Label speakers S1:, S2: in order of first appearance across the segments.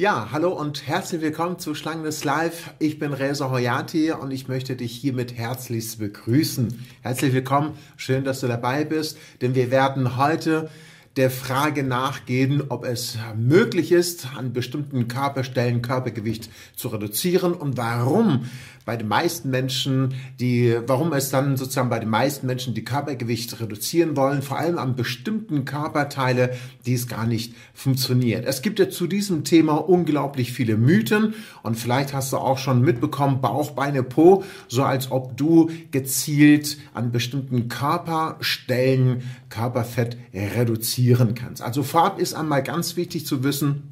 S1: Ja, hallo und herzlich willkommen zu Schlangendes Live. Ich bin Reza Hoyati und ich möchte dich hiermit herzlichst begrüßen. Herzlich willkommen, schön, dass du dabei bist, denn wir werden heute der Frage nachgehen, ob es möglich ist, an bestimmten Körperstellen Körpergewicht zu reduzieren und warum bei den meisten Menschen, die, warum es dann sozusagen bei den meisten Menschen die Körpergewicht reduzieren wollen, vor allem an bestimmten Körperteile, die es gar nicht funktioniert. Es gibt ja zu diesem Thema unglaublich viele Mythen und vielleicht hast du auch schon mitbekommen, Bauch, Beine, Po, so als ob du gezielt an bestimmten Körperstellen Körperfett reduzieren kannst. Also vorab ist einmal ganz wichtig zu wissen,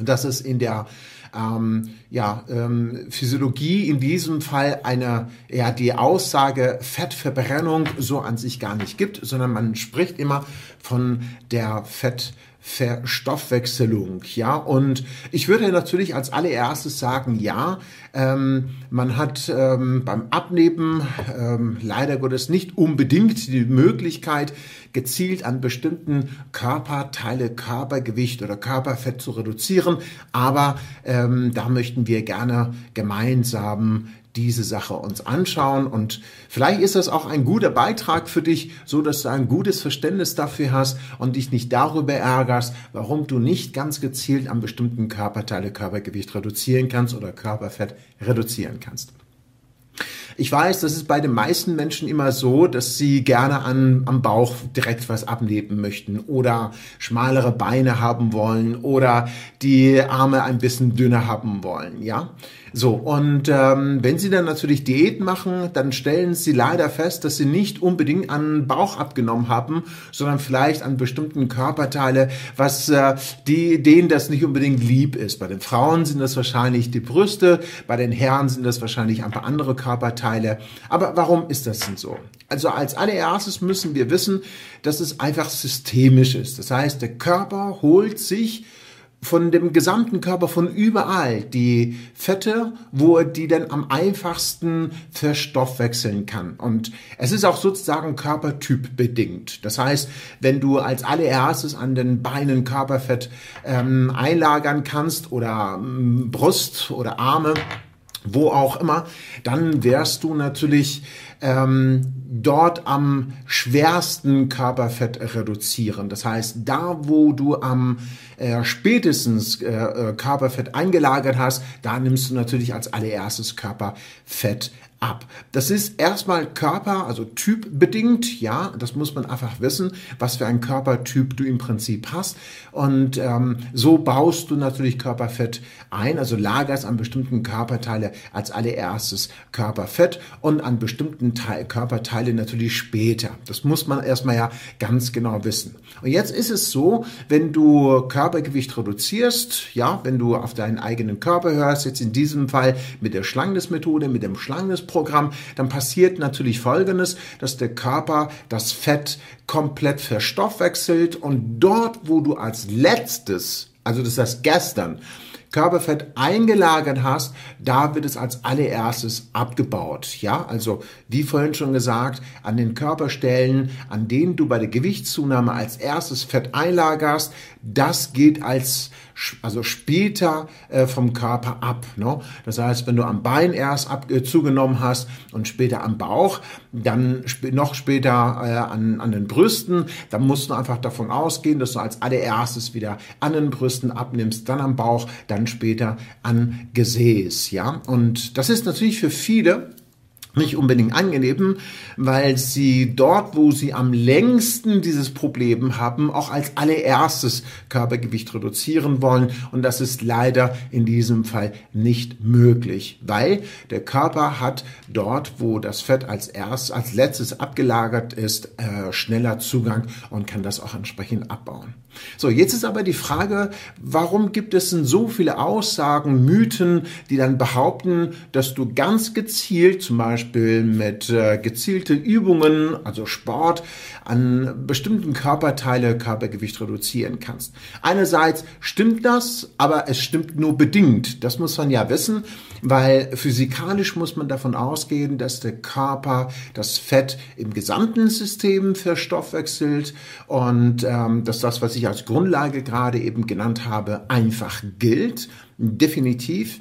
S1: dass es in der ähm, ja, ähm, Physiologie in diesem Fall eine, ja, die Aussage Fettverbrennung so an sich gar nicht gibt, sondern man spricht immer von der Fett Verstoffwechselung, ja. Und ich würde natürlich als allererstes sagen, ja, ähm, man hat ähm, beim Abnehmen ähm, leider Gottes nicht unbedingt die Möglichkeit, gezielt an bestimmten Körperteile, Körpergewicht oder Körperfett zu reduzieren. Aber ähm, da möchten wir gerne gemeinsam diese Sache uns anschauen und vielleicht ist das auch ein guter Beitrag für dich, so dass du ein gutes Verständnis dafür hast und dich nicht darüber ärgerst, warum du nicht ganz gezielt an bestimmten Körperteile Körpergewicht reduzieren kannst oder Körperfett reduzieren kannst. Ich weiß, das ist bei den meisten Menschen immer so, dass sie gerne an, am Bauch direkt was abnehmen möchten oder schmalere Beine haben wollen oder die Arme ein bisschen dünner haben wollen, ja. So, und ähm, wenn Sie dann natürlich Diät machen, dann stellen Sie leider fest, dass Sie nicht unbedingt an Bauch abgenommen haben, sondern vielleicht an bestimmten Körperteile, was äh, die, denen das nicht unbedingt lieb ist. Bei den Frauen sind das wahrscheinlich die Brüste, bei den Herren sind das wahrscheinlich ein paar andere Körperteile. Aber warum ist das denn so? Also als allererstes müssen wir wissen, dass es einfach systemisch ist. Das heißt, der Körper holt sich von dem gesamten Körper, von überall die Fette, wo er die dann am einfachsten verstoffwechseln kann. Und es ist auch sozusagen Körpertyp bedingt. Das heißt, wenn du als allererstes an den Beinen Körperfett ähm, einlagern kannst oder ähm, Brust oder Arme, wo auch immer, dann wärst du natürlich ähm, dort am schwersten Körperfett reduzieren. Das heißt, da wo du am äh, spätestens äh, äh Körperfett eingelagert hast, da nimmst du natürlich als allererstes Körperfett ab. Das ist erstmal Körper, also typbedingt, ja, das muss man einfach wissen, was für ein Körpertyp du im Prinzip hast. Und ähm, so baust du natürlich Körperfett ein, also lagerst an bestimmten Körperteile als allererstes Körperfett und an bestimmten Teil, Körperteile natürlich später. Das muss man erstmal ja ganz genau wissen. Und jetzt ist es so, wenn du Körpergewicht reduzierst, ja, wenn du auf deinen eigenen Körper hörst, jetzt in diesem Fall mit der Schlangendes-Methode, mit dem Schlangendes Programm, dann passiert natürlich Folgendes, dass der Körper das Fett komplett verstoffwechselt und dort, wo du als letztes, also das heißt gestern, Körperfett eingelagert hast, da wird es als allererstes abgebaut. Ja, also wie vorhin schon gesagt, an den Körperstellen, an denen du bei der Gewichtszunahme als erstes Fett einlagerst, das geht als also später äh, vom Körper ab. Ne? Das heißt, wenn du am Bein erst ab, äh, zugenommen hast und später am Bauch, dann sp noch später äh, an, an den Brüsten, dann musst du einfach davon ausgehen, dass du als allererstes wieder an den Brüsten abnimmst, dann am Bauch, dann später an Gesäß. Ja, und das ist natürlich für viele nicht unbedingt angenehm, weil sie dort, wo sie am längsten dieses Problem haben, auch als allererstes Körpergewicht reduzieren wollen. Und das ist leider in diesem Fall nicht möglich, weil der Körper hat dort, wo das Fett als erst, als letztes abgelagert ist, äh, schneller Zugang und kann das auch entsprechend abbauen. So, jetzt ist aber die Frage, warum gibt es denn so viele Aussagen, Mythen, die dann behaupten, dass du ganz gezielt zum Beispiel Beispiel mit äh, gezielte Übungen, also Sport, an bestimmten Körperteile Körpergewicht reduzieren kannst. Einerseits stimmt das, aber es stimmt nur bedingt. Das muss man ja wissen, weil physikalisch muss man davon ausgehen, dass der Körper das Fett im gesamten System verstoffwechselt und ähm, dass das, was ich als Grundlage gerade eben genannt habe, einfach gilt. Definitiv.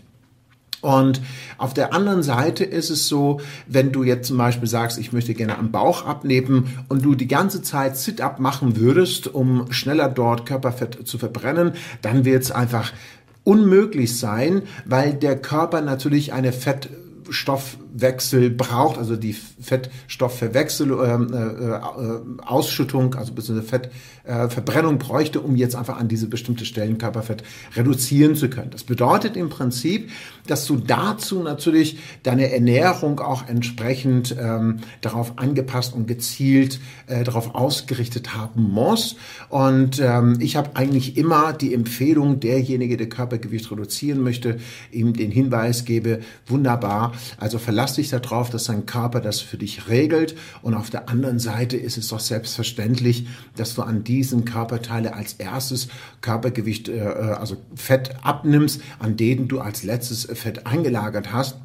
S1: Und auf der anderen Seite ist es so, wenn du jetzt zum Beispiel sagst, ich möchte gerne am Bauch abnehmen und du die ganze Zeit Sit-up machen würdest, um schneller dort Körperfett zu verbrennen, dann wird es einfach unmöglich sein, weil der Körper natürlich eine Fett Stoffwechsel braucht, also die Fettstoffverwechsel, ähm, äh, äh, Ausschüttung, also bzw. Fettverbrennung äh, bräuchte, um jetzt einfach an diese bestimmte Stellen Körperfett reduzieren zu können. Das bedeutet im Prinzip, dass du dazu natürlich deine Ernährung auch entsprechend ähm, darauf angepasst und gezielt äh, darauf ausgerichtet haben musst. Und ähm, ich habe eigentlich immer die Empfehlung, derjenige, der Körpergewicht reduzieren möchte, ihm den Hinweis gebe, wunderbar, also verlass dich darauf, dass dein Körper das für dich regelt. Und auf der anderen Seite ist es doch selbstverständlich, dass du an diesen Körperteile als erstes Körpergewicht, äh, äh also Fett abnimmst, an denen du als letztes Fett eingelagert hast.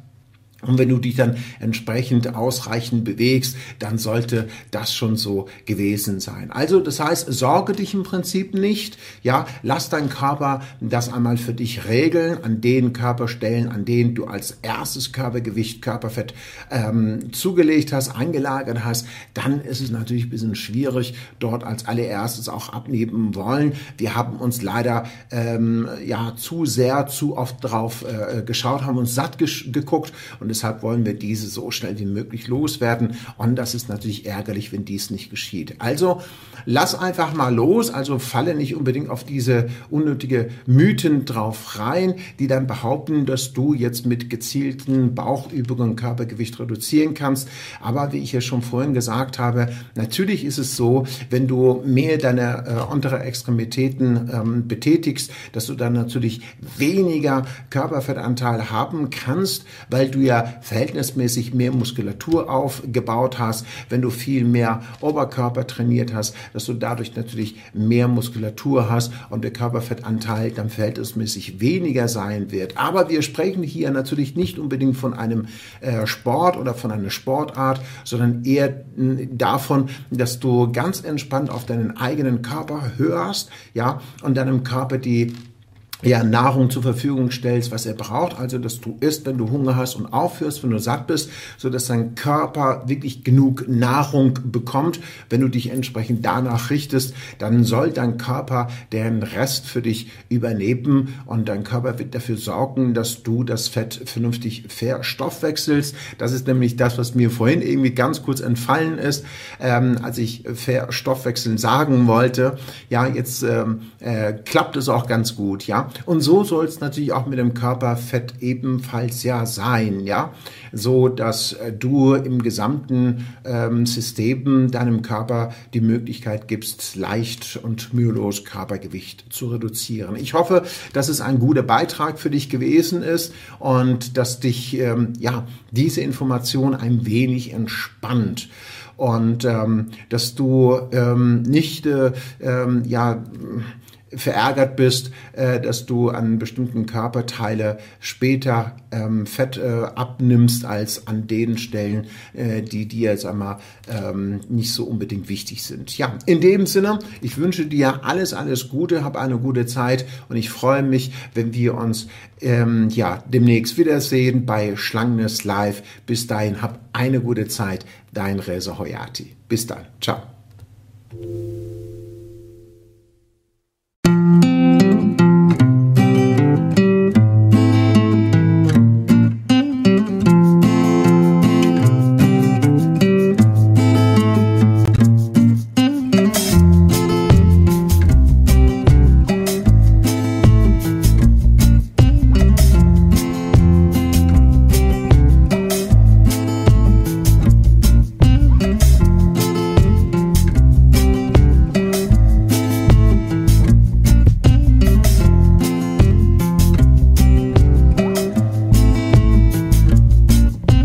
S1: Und wenn du dich dann entsprechend ausreichend bewegst, dann sollte das schon so gewesen sein. Also das heißt, sorge dich im Prinzip nicht, ja, lass dein Körper das einmal für dich regeln an den Körperstellen, an denen du als erstes Körpergewicht, Körperfett ähm, zugelegt hast, eingelagert hast. Dann ist es natürlich ein bisschen schwierig, dort als allererstes auch abnehmen wollen. Wir haben uns leider ähm, ja zu sehr, zu oft drauf äh, geschaut, haben uns satt geguckt und deshalb wollen wir diese so schnell wie möglich loswerden. Und das ist natürlich ärgerlich, wenn dies nicht geschieht. Also lass einfach mal los, also falle nicht unbedingt auf diese unnötige Mythen drauf rein, die dann behaupten, dass du jetzt mit gezielten Bauchübungen Körpergewicht reduzieren kannst. Aber wie ich ja schon vorhin gesagt habe, natürlich ist es so, wenn du mehr deiner äh, untere Extremitäten ähm, betätigst, dass du dann natürlich weniger Körperfettanteil haben kannst, weil du ja verhältnismäßig mehr Muskulatur aufgebaut hast, wenn du viel mehr Oberkörper trainiert hast, dass du dadurch natürlich mehr Muskulatur hast und der Körperfettanteil dann verhältnismäßig weniger sein wird. Aber wir sprechen hier natürlich nicht unbedingt von einem äh, Sport oder von einer Sportart, sondern eher davon, dass du ganz entspannt auf deinen eigenen Körper hörst, ja, und deinem Körper die ja, Nahrung zur Verfügung stellst, was er braucht, also dass du isst, wenn du Hunger hast und aufhörst, wenn du satt bist, so dass dein Körper wirklich genug Nahrung bekommt. Wenn du dich entsprechend danach richtest, dann soll dein Körper den Rest für dich übernehmen und dein Körper wird dafür sorgen, dass du das Fett vernünftig verstoffwechselst. Das ist nämlich das, was mir vorhin irgendwie ganz kurz entfallen ist, ähm, als ich verstoffwechseln sagen wollte. Ja, jetzt ähm, äh, klappt es auch ganz gut, ja. Und so soll es natürlich auch mit dem Körperfett ebenfalls ja sein, ja, so dass äh, du im gesamten ähm, System deinem Körper die Möglichkeit gibst, leicht und mühelos Körpergewicht zu reduzieren. Ich hoffe, dass es ein guter Beitrag für dich gewesen ist und dass dich ähm, ja diese Information ein wenig entspannt und ähm, dass du ähm, nicht äh, ähm, ja verärgert bist, äh, dass du an bestimmten Körperteile später ähm, Fett äh, abnimmst als an den Stellen, äh, die dir, sag mal, ähm, nicht so unbedingt wichtig sind. Ja, in dem Sinne, ich wünsche dir alles, alles Gute, hab eine gute Zeit und ich freue mich, wenn wir uns ähm, ja demnächst wiedersehen bei Schlangenes Live. Bis dahin, hab eine gute Zeit. Dein Reza Hoyati. Bis dann. Ciao.